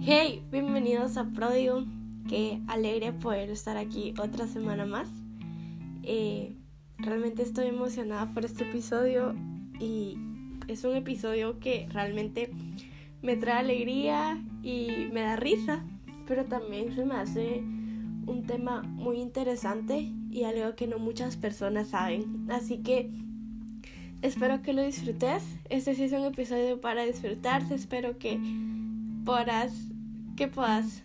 Hey, bienvenidos a Pródigo. Qué alegre poder estar aquí otra semana más. Eh, realmente estoy emocionada por este episodio y es un episodio que realmente me trae alegría y me da risa, pero también se me hace un tema muy interesante y algo que no muchas personas saben. Así que espero que lo disfrutes. Este sí es un episodio para disfrutarse. Espero que podrás, que puedas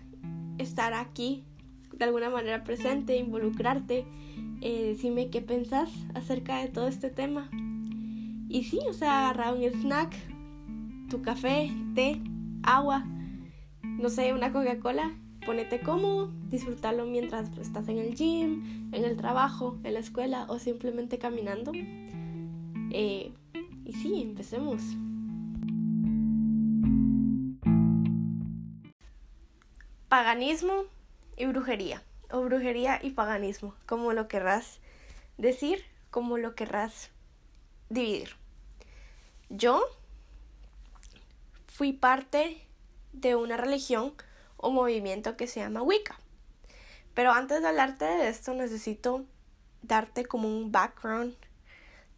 estar aquí de alguna manera presente, involucrarte, eh, decirme qué pensás acerca de todo este tema. Y sí, o sea, agarrar un snack, tu café, té, agua, no sé, una Coca-Cola ponete cómodo, disfrutarlo mientras estás en el gym, en el trabajo, en la escuela o simplemente caminando. Eh, y sí, empecemos. Paganismo y brujería, o brujería y paganismo, como lo querrás decir, como lo querrás dividir. Yo fui parte de una religión o movimiento que se llama Wicca. Pero antes de hablarte de esto necesito darte como un background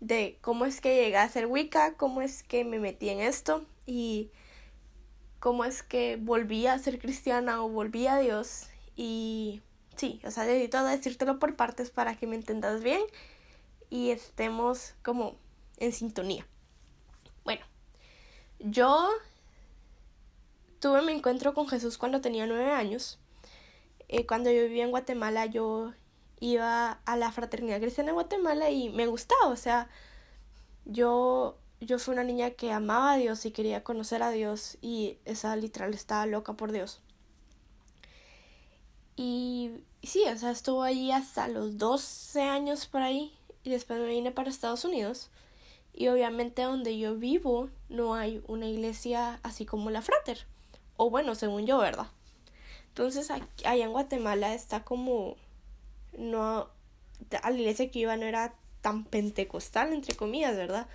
de cómo es que llegué a ser Wicca, cómo es que me metí en esto y cómo es que volví a ser cristiana o volví a Dios. Y sí, o sea, necesito decírtelo por partes para que me entendas bien y estemos como en sintonía. Bueno, yo tuve mi encuentro con Jesús cuando tenía nueve años. Eh, cuando yo vivía en Guatemala, yo iba a la fraternidad cristiana de Guatemala y me gustaba, o sea, yo, yo fui una niña que amaba a Dios y quería conocer a Dios y esa literal estaba loca por Dios. Y, sí, o sea, estuvo allí hasta los 12 años por ahí y después me vine para Estados Unidos. Y obviamente donde yo vivo no hay una iglesia así como la Frater. O bueno, según yo, ¿verdad? Entonces, allá en Guatemala está como. No. A la iglesia que iba no era tan pentecostal, entre comillas, ¿verdad?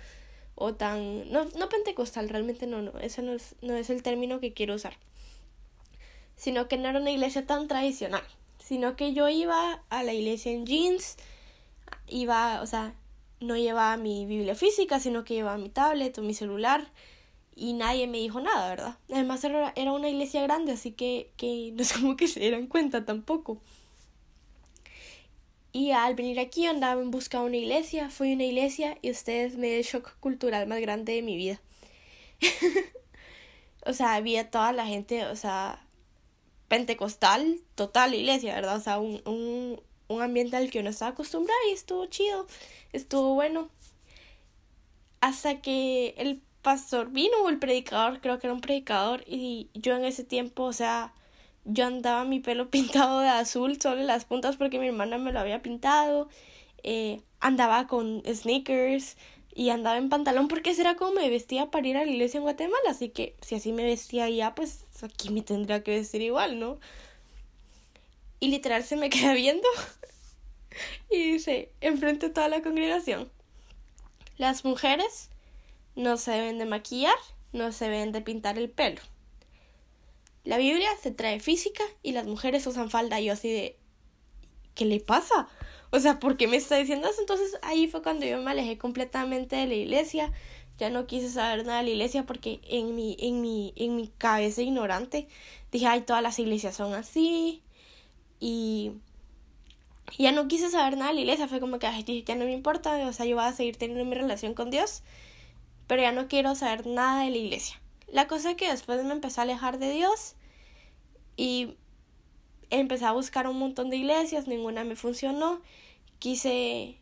O tan. No, no pentecostal, realmente no, no. Ese no es, no es el término que quiero usar. Sino que no era una iglesia tan tradicional. Sino que yo iba a la iglesia en jeans. Iba, o sea, no llevaba mi Biblia física, sino que llevaba mi tablet o mi celular y nadie me dijo nada, ¿verdad? Además era, una iglesia grande, así que, que no es como que se dieran cuenta tampoco. Y al venir aquí andaba en busca de una iglesia, fui a una iglesia y ustedes me dio el shock cultural más grande de mi vida. o sea, había toda la gente, o sea, pentecostal, total iglesia, ¿verdad? O sea, un, un, un ambiente al que uno estaba acostumbrado y estuvo chido, estuvo bueno. Hasta que el pastor vino o el predicador, creo que era un predicador, y yo en ese tiempo, o sea, yo andaba mi pelo pintado de azul, solo las puntas porque mi hermana me lo había pintado, eh, andaba con sneakers y andaba en pantalón porque era como me vestía para ir a la iglesia en Guatemala, así que si así me vestía ya, pues aquí me tendría que vestir igual, ¿no? Y literal se me queda viendo y dice, enfrente de toda la congregación, las mujeres no se deben de maquillar, no se deben de pintar el pelo. La Biblia se trae física y las mujeres usan falda. Y yo así de, ¿qué le pasa? O sea, ¿por qué me está diciendo eso? Entonces ahí fue cuando yo me alejé completamente de la iglesia. Ya no quise saber nada de la iglesia porque en mi, en mi, en mi cabeza ignorante dije, ay, todas las iglesias son así. Y ya no quise saber nada de la iglesia. Fue como que, ay, ya no me importa. O sea, yo voy a seguir teniendo mi relación con Dios pero ya no quiero saber nada de la iglesia. La cosa es que después me empecé a alejar de Dios y empecé a buscar un montón de iglesias, ninguna me funcionó. Quise,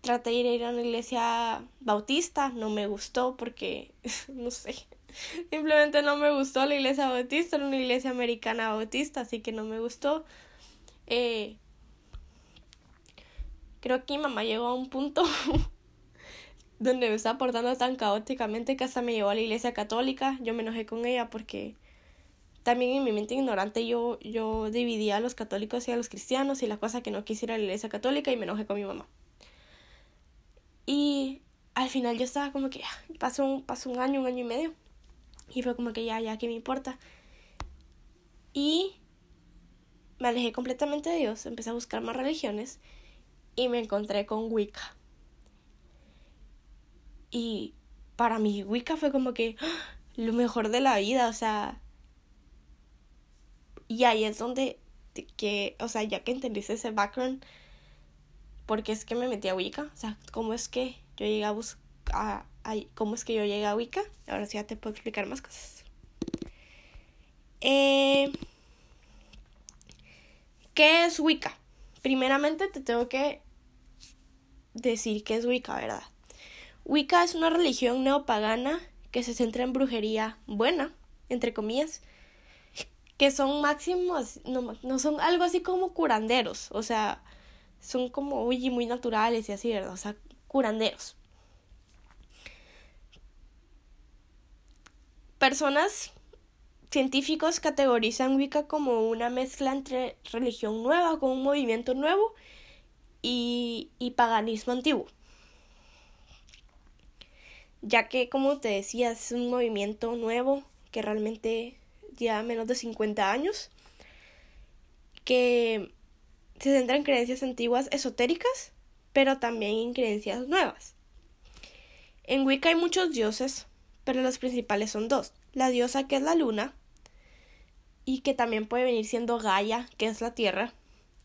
traté de ir a una iglesia bautista, no me gustó porque, no sé, simplemente no me gustó la iglesia bautista, era una iglesia americana bautista, así que no me gustó. Eh, creo que mi mamá llegó a un punto donde me estaba portando tan caóticamente que hasta me llevó a la iglesia católica. Yo me enojé con ella porque también en mi mente ignorante yo, yo dividía a los católicos y a los cristianos y la cosa que no quisiera la iglesia católica y me enojé con mi mamá. Y al final yo estaba como que pasó un, pasó un año, un año y medio. Y fue como que ya, ya, ¿qué me importa? Y me alejé completamente de Dios, empecé a buscar más religiones y me encontré con Wicca. Y para mí Wicca fue como que lo mejor de la vida, o sea... Y ahí es donde, que, o sea, ya que entendiste ese background, porque es que me metí a Wicca, o sea, cómo es que yo llegué a buscar, cómo es que yo llegué a Wicca, ahora sí ya te puedo explicar más cosas. Eh, ¿Qué es Wicca? Primeramente te tengo que decir qué es Wicca, ¿verdad? Wicca es una religión neopagana que se centra en brujería buena, entre comillas, que son máximos, no, no son algo así como curanderos, o sea, son como uy, muy naturales y así, ¿verdad? O sea, curanderos. Personas científicos categorizan Wicca como una mezcla entre religión nueva, con un movimiento nuevo, y, y paganismo antiguo. Ya que, como te decía, es un movimiento nuevo que realmente lleva menos de 50 años, que se centra en creencias antiguas esotéricas, pero también en creencias nuevas. En Wicca hay muchos dioses, pero los principales son dos. La diosa que es la luna, y que también puede venir siendo Gaia, que es la tierra,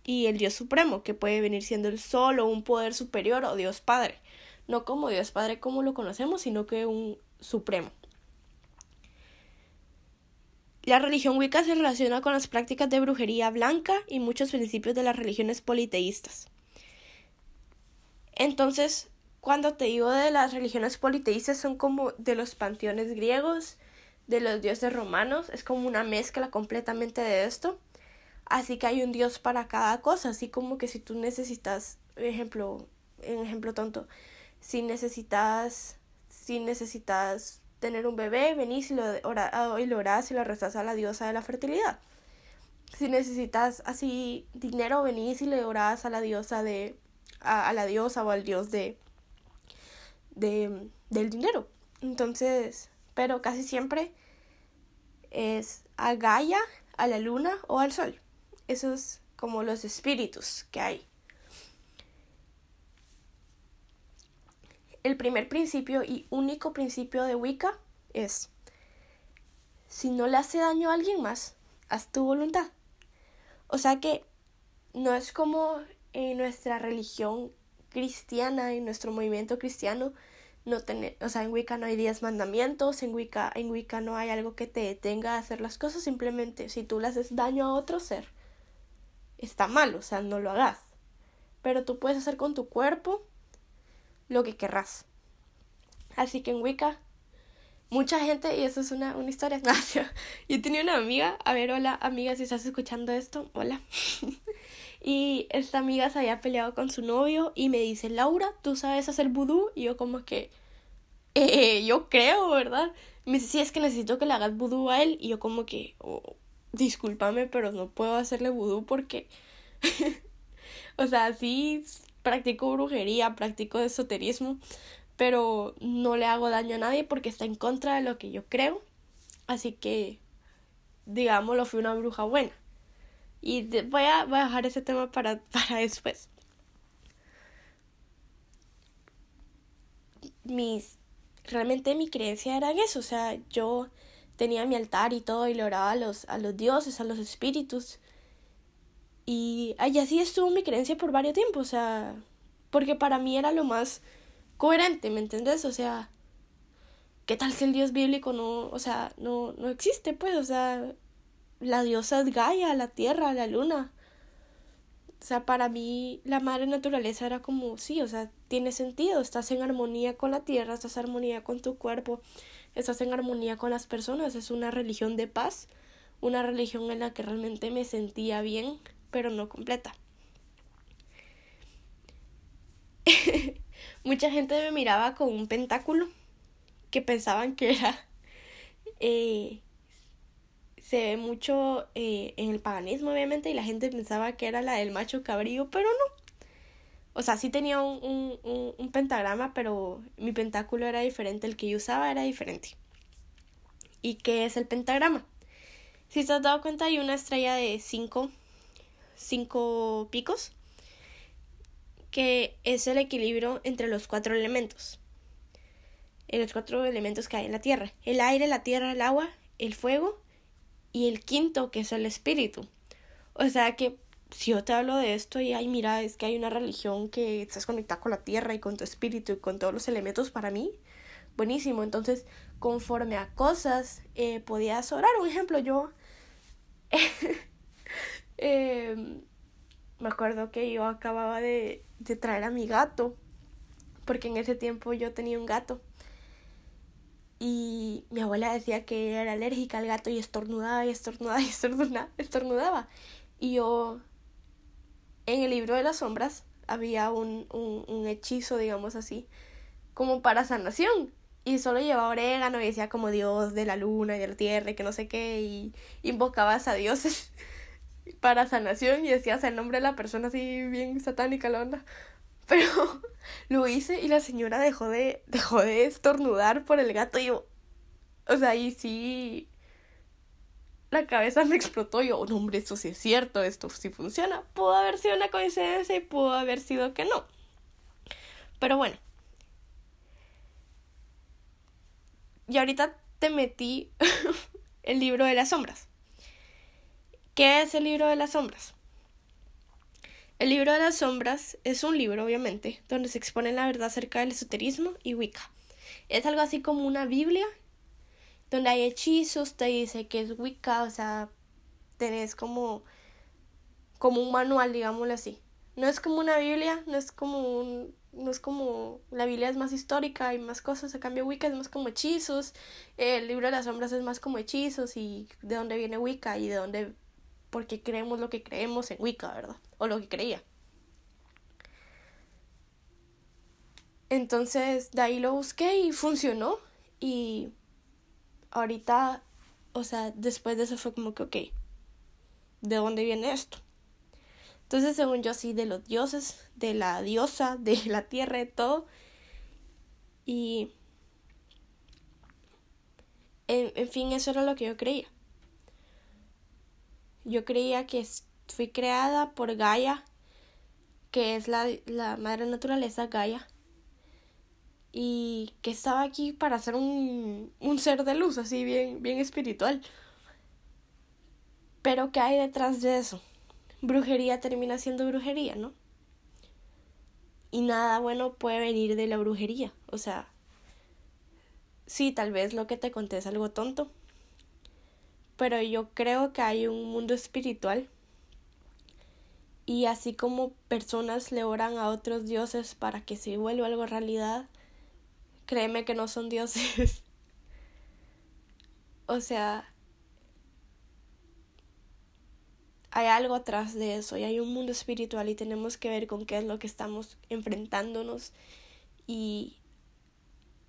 y el Dios Supremo, que puede venir siendo el Sol o un poder superior o Dios Padre. No como Dios Padre como lo conocemos, sino que un Supremo. La religión Wicca se relaciona con las prácticas de brujería blanca y muchos principios de las religiones politeístas. Entonces, cuando te digo de las religiones politeístas, son como de los panteones griegos, de los dioses romanos, es como una mezcla completamente de esto. Así que hay un dios para cada cosa, así como que si tú necesitas, ejemplo, un ejemplo tonto, si necesitas, si necesitas tener un bebé, venís y lo, ora, y lo orás y lo rezas a la diosa de la fertilidad. Si necesitas así dinero, venís y le orás a la diosa de, a, a la diosa o al dios de, de, del dinero. Entonces, pero casi siempre es a Gaia, a la luna o al sol. Esos como los espíritus que hay. El primer principio y único principio de Wicca es, si no le hace daño a alguien más, haz tu voluntad. O sea que no es como en nuestra religión cristiana, en nuestro movimiento cristiano, no tener, o sea, en Wicca no hay diez mandamientos, en Wicca, en Wicca no hay algo que te detenga a hacer las cosas, simplemente si tú le haces daño a otro ser, está mal, o sea, no lo hagas. Pero tú puedes hacer con tu cuerpo lo que querrás. Así que en Wicca, mucha gente, y eso es una, una historia, yo tenía una amiga, a ver, hola amiga, si estás escuchando esto, hola. Y esta amiga se había peleado con su novio y me dice, Laura, ¿tú sabes hacer vudú? Y yo como que, eh, yo creo, ¿verdad? Me dice, sí, es que necesito que le hagas vudú a él. Y yo como que, oh, discúlpame, pero no puedo hacerle vudú porque, o sea, sí practico brujería, practico esoterismo, pero no le hago daño a nadie porque está en contra de lo que yo creo. Así que, digámoslo, fui una bruja buena. Y voy, a, voy a dejar ese tema para, para después. Mis, realmente mi creencia era en eso, o sea, yo tenía mi altar y todo y le oraba a los, a los dioses, a los espíritus. Y, y así estuvo mi creencia por varios tiempos, o sea, porque para mí era lo más coherente, ¿me entiendes? O sea, ¿qué tal si el dios bíblico no, o sea, no, no existe, pues, o sea, la diosa es Gaia, la tierra, la luna. O sea, para mí la madre naturaleza era como, sí, o sea, tiene sentido, estás en armonía con la tierra, estás en armonía con tu cuerpo, estás en armonía con las personas, es una religión de paz, una religión en la que realmente me sentía bien, pero no completa. Mucha gente me miraba con un pentáculo que pensaban que era eh, se ve mucho eh, en el paganismo, obviamente, y la gente pensaba que era la del macho cabrío, pero no. O sea, sí tenía un, un, pentagrama, pero mi pentáculo era diferente, el que yo usaba era diferente. ¿Y qué es el pentagrama? Si te has dado cuenta, hay una estrella de cinco, cinco picos, que es el equilibrio entre los cuatro elementos. En los cuatro elementos que hay en la Tierra. El aire, la tierra, el agua, el fuego y el quinto, que es el espíritu. O sea que si yo te hablo de esto y ay, mira, es que hay una religión que estás conectada con la tierra y con tu espíritu y con todos los elementos para mí, buenísimo. Entonces, conforme a cosas, eh, podías orar. Un ejemplo, yo em, me acuerdo que yo acababa de, de traer a mi gato, porque en ese tiempo yo tenía un gato. Y mi abuela decía que era alérgica al gato y estornudaba y estornudaba y estornudaba. estornudaba. Y yo, en el libro de las sombras, había un, un, un hechizo, digamos así, como para sanación y solo llevaba orégano y decía como Dios de la luna y de la tierra y que no sé qué y invocabas a dioses para sanación y decías el nombre de la persona así bien satánica la onda. Pero lo hice y la señora dejó de dejó de estornudar por el gato y yo o sea, y sí la cabeza me explotó y yo, hombre, esto sí es cierto, esto sí funciona. Pudo haber sido una coincidencia y pudo haber sido que no. Pero bueno, y ahorita te metí el libro de las sombras. ¿Qué es el libro de las sombras? El libro de las sombras es un libro, obviamente, donde se expone la verdad acerca del esoterismo y Wicca. Es algo así como una Biblia, donde hay hechizos, te dice que es Wicca, o sea, tenés como, como un manual, digámoslo así. No es como una Biblia, no es como un, no es como la Biblia es más histórica y más cosas, a cambio Wicca es más como hechizos, el libro de las sombras es más como hechizos y de dónde viene Wicca y de dónde, porque creemos lo que creemos en Wicca, ¿verdad? O lo que creía. Entonces de ahí lo busqué y funcionó y ahorita, o sea, después de eso fue como que, ok, ¿de dónde viene esto? Entonces, según yo, sí, de los dioses, de la diosa, de la tierra, de todo. Y. En, en fin, eso era lo que yo creía. Yo creía que fui creada por Gaia, que es la, la madre naturaleza Gaia, y que estaba aquí para ser un, un ser de luz, así bien, bien espiritual. Pero ¿qué hay detrás de eso? brujería termina siendo brujería, ¿no? Y nada bueno puede venir de la brujería. O sea, sí, tal vez lo que te conté es algo tonto, pero yo creo que hay un mundo espiritual y así como personas le oran a otros dioses para que se vuelva algo realidad, créeme que no son dioses. o sea, hay algo atrás de eso y hay un mundo espiritual y tenemos que ver con qué es lo que estamos enfrentándonos y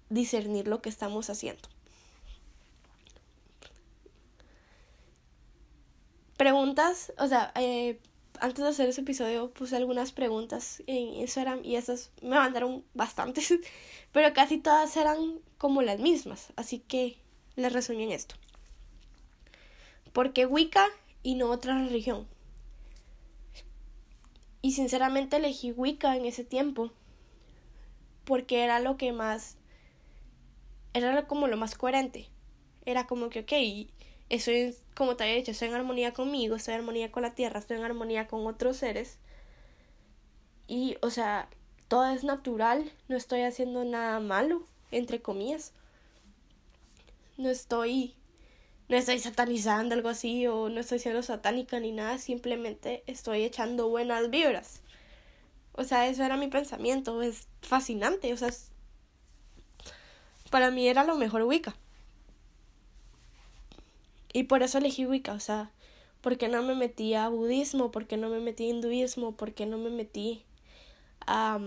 discernir lo que estamos haciendo. Preguntas, o sea, eh, antes de hacer ese episodio puse algunas preguntas en Instagram y esas me mandaron bastantes, pero casi todas eran como las mismas, así que les resumí en esto. Porque Wicca y no otra religión. Y sinceramente elegí Wicca en ese tiempo porque era lo que más era como lo más coherente. Era como que, ok, estoy, como te había dicho, estoy en armonía conmigo, estoy en armonía con la tierra, estoy en armonía con otros seres. Y, o sea, todo es natural, no estoy haciendo nada malo, entre comillas. No estoy no estoy satanizando algo así o no estoy siendo satánica ni nada, simplemente estoy echando buenas vibras. O sea, eso era mi pensamiento, es fascinante, o sea, para mí era lo mejor Wicca. Y por eso elegí Wicca, o sea, porque no me metí a budismo, porque no me metí a hinduismo, porque no me metí a,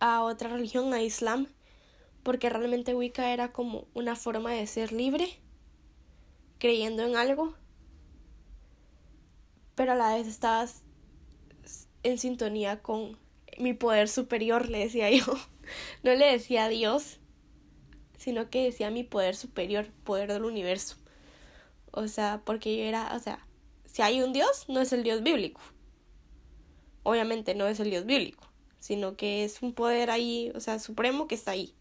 a otra religión, a islam porque realmente Wicca era como una forma de ser libre, creyendo en algo, pero a la vez estabas en sintonía con mi poder superior, le decía yo. No le decía Dios, sino que decía mi poder superior, poder del universo. O sea, porque yo era, o sea, si hay un Dios, no es el Dios bíblico. Obviamente no es el Dios bíblico, sino que es un poder ahí, o sea, supremo que está ahí.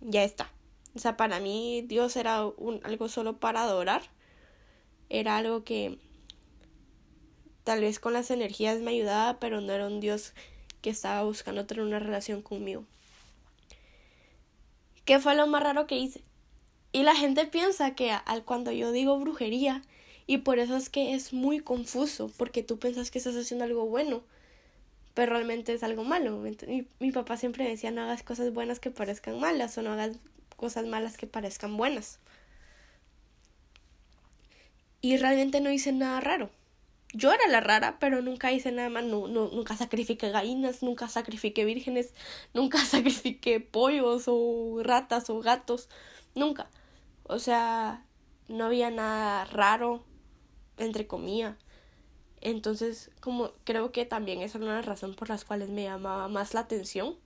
Ya está. O sea, para mí Dios era un, algo solo para adorar. Era algo que tal vez con las energías me ayudaba, pero no era un Dios que estaba buscando tener una relación conmigo. ¿Qué fue lo más raro que hice? Y la gente piensa que al cuando yo digo brujería, y por eso es que es muy confuso, porque tú piensas que estás haciendo algo bueno, pero realmente es algo malo. Mi, mi papá siempre decía no hagas cosas buenas que parezcan malas o no hagas cosas malas que parezcan buenas. Y realmente no hice nada raro. Yo era la rara, pero nunca hice nada más. No, no, nunca sacrifiqué gallinas, nunca sacrifiqué vírgenes, nunca sacrifiqué pollos o ratas o gatos. Nunca. O sea, no había nada raro, entre comillas. Entonces, como creo que también esa era una razón por las cuales me llamaba más la atención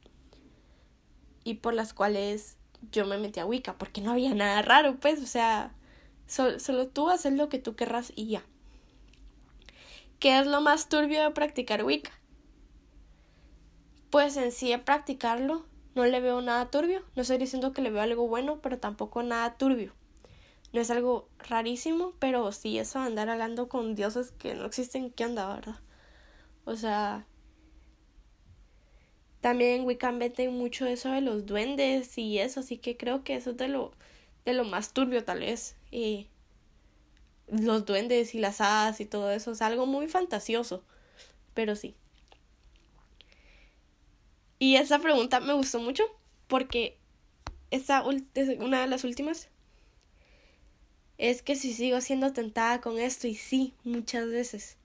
y por las cuales yo me metí a Wicca, porque no había nada raro, pues, o sea, solo tú haces lo que tú querrás y ya. ¿Qué es lo más turbio de practicar Wicca? Pues en sí, practicarlo, no le veo nada turbio. No estoy diciendo que le veo algo bueno, pero tampoco nada turbio. No es algo rarísimo, pero sí eso de andar hablando con dioses que no existen, ¿qué onda, verdad? O sea, también Wicca mete mucho eso de los duendes y eso, así que creo que eso es de lo, de lo más turbio tal vez. Y los duendes y las hadas y todo eso, es algo muy fantasioso, pero sí. Y esa pregunta me gustó mucho porque esa es una de las últimas es que si sigo siendo tentada con esto y sí, muchas veces.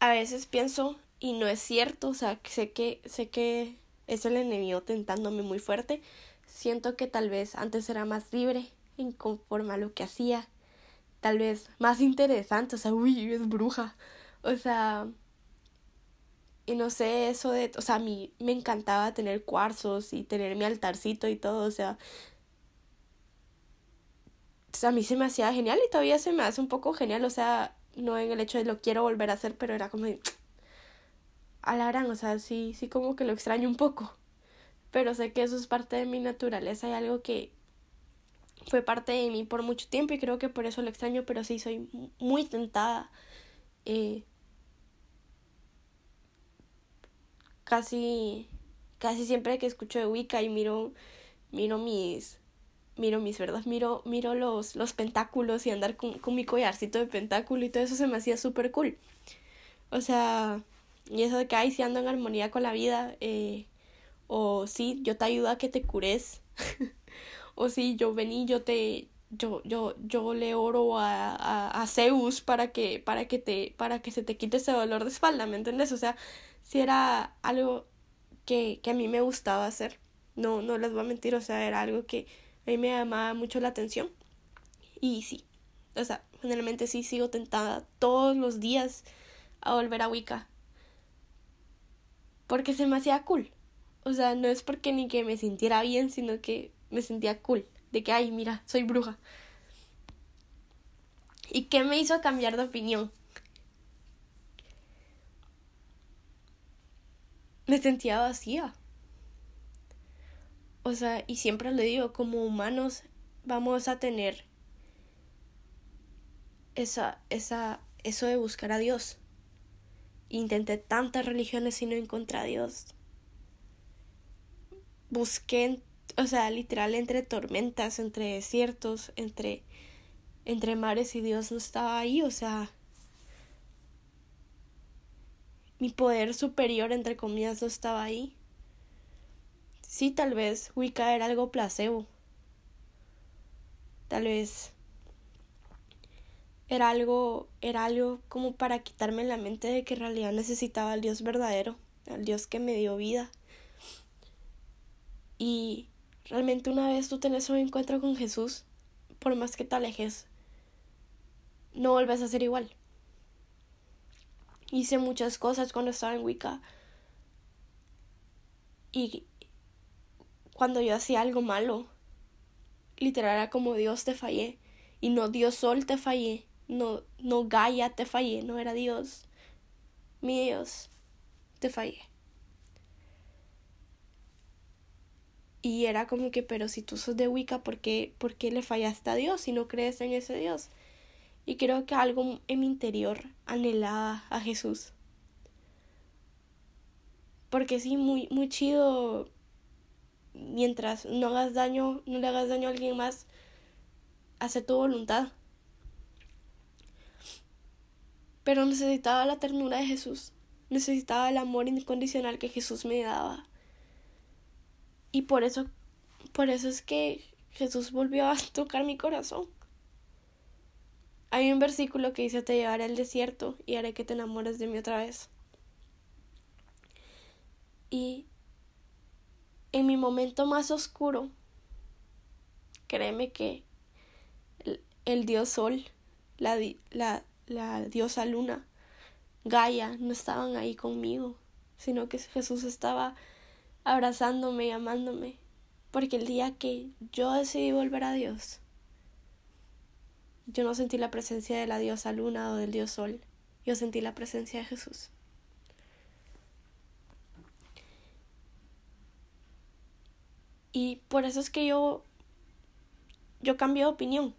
a veces pienso y no es cierto, o sea, sé que sé que es el enemigo tentándome muy fuerte. Siento que tal vez antes era más libre en conforme a lo que hacía, tal vez más interesante, o sea, uy, es bruja. O sea, y no sé, eso de, o sea, a mí me encantaba tener cuarzos y tener mi altarcito y todo, o sea, a mí se me hacía genial y todavía se me hace un poco genial, o sea, no en el hecho de lo quiero volver a hacer, pero era como de, a la gran, o sea, sí, sí como que lo extraño un poco. Pero sé que eso es parte de mi naturaleza y algo que fue parte de mí por mucho tiempo y creo que por eso lo extraño, pero sí soy muy tentada. Eh, casi casi siempre que escucho de Wicca y miro miro mis miro mis verdad, miro, miro los, los pentáculos y andar con, con mi collarcito de pentáculo y todo eso se me hacía súper cool. O sea, y eso de que, ay, si ando en armonía con la vida, eh, o sí, yo te ayudo a que te cures, o sí, yo vení, yo te, yo, yo, yo le oro a, a, a, Zeus para que, para que te, para que se te quite ese dolor de espalda, ¿me entiendes? O sea, si era algo que, que a mí me gustaba hacer, no, no les voy a mentir, o sea, era algo que a mí me llamaba mucho la atención. Y sí, o sea, generalmente sí sigo tentada todos los días a volver a Wicca. Porque se me hacía cool. O sea, no es porque ni que me sintiera bien, sino que me sentía cool. De que, ay, mira, soy bruja. ¿Y qué me hizo cambiar de opinión? Me sentía vacía. O sea, y siempre le digo, como humanos vamos a tener esa, esa, eso de buscar a Dios. Intenté tantas religiones y no encontré a Dios. Busqué, o sea, literal entre tormentas, entre desiertos, entre, entre mares y Dios no estaba ahí, o sea, mi poder superior, entre comillas, no estaba ahí. Sí, tal vez Wicca era algo placebo. Tal vez era algo, era algo como para quitarme la mente de que en realidad necesitaba al Dios verdadero, al Dios que me dio vida. Y realmente una vez tú tenés un encuentro con Jesús, por más que te alejes, no vuelves a ser igual. Hice muchas cosas cuando estaba en Wicca. Y cuando yo hacía algo malo, literal era como Dios te fallé. Y no Dios Sol te fallé. No, no Gaia te fallé. No era Dios. Mi Dios, te fallé. Y era como que, pero si tú sos de Wicca, ¿por qué, ¿por qué le fallaste a Dios si no crees en ese Dios? Y creo que algo en mi interior anhelaba a Jesús. Porque sí, muy, muy chido. Mientras no hagas daño, no le hagas daño a alguien más, hace tu voluntad. Pero necesitaba la ternura de Jesús. Necesitaba el amor incondicional que Jesús me daba. Y por eso, por eso es que Jesús volvió a tocar mi corazón. Hay un versículo que dice, te llevaré al desierto y haré que te enamores de mí otra vez. Y en mi momento más oscuro, créeme que el, Dios Sol, la, la, la diosa Luna, Gaia, no estaban ahí conmigo, sino que Jesús estaba abrazándome y amándome, porque el día que yo decidí volver a Dios, yo no sentí la presencia de la diosa luna o del dios sol, yo sentí la presencia de Jesús. Y por eso es que yo yo cambié de opinión.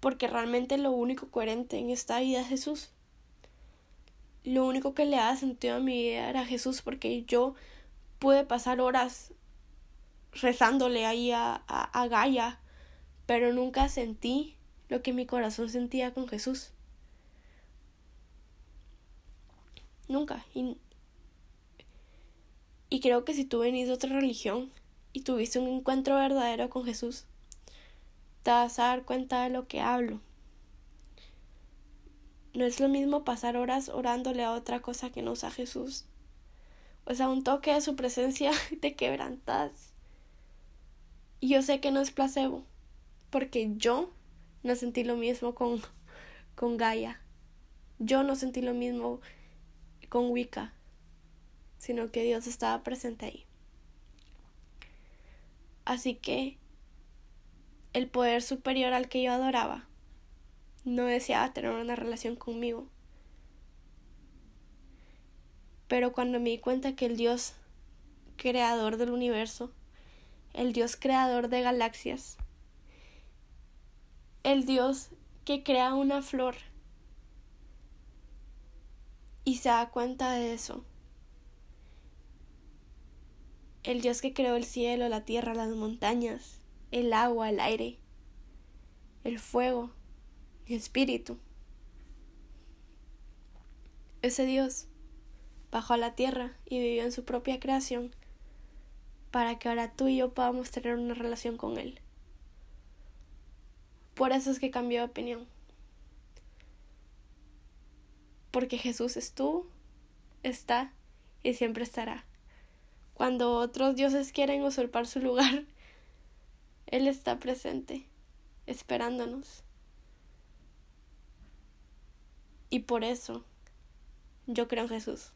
Porque realmente lo único coherente en esta vida es Jesús lo único que le daba sentido a mi vida era Jesús, porque yo pude pasar horas rezándole ahí a, a, Gaia, pero nunca sentí lo que mi corazón sentía con Jesús. Nunca. Y, y creo que si tú venís de otra religión y tuviste un encuentro verdadero con Jesús, te vas a dar cuenta de lo que hablo. No es lo mismo pasar horas orándole a otra cosa que no a Jesús. O sea, un toque de su presencia te quebrantas. Y yo sé que no es placebo, porque yo no sentí lo mismo con, con Gaia. Yo no sentí lo mismo con Wicca, sino que Dios estaba presente ahí. Así que el poder superior al que yo adoraba no deseaba tener una relación conmigo. Pero cuando me di cuenta que el Dios creador del universo, el Dios creador de galaxias, el Dios que crea una flor y se da cuenta de eso, el Dios que creó el cielo, la tierra, las montañas, el agua, el aire, el fuego, espíritu. Ese Dios bajó a la tierra y vivió en su propia creación para que ahora tú y yo podamos tener una relación con Él. Por eso es que cambió de opinión. Porque Jesús estuvo, está y siempre estará. Cuando otros dioses quieren usurpar su lugar, Él está presente, esperándonos. Y por eso yo creo en Jesús.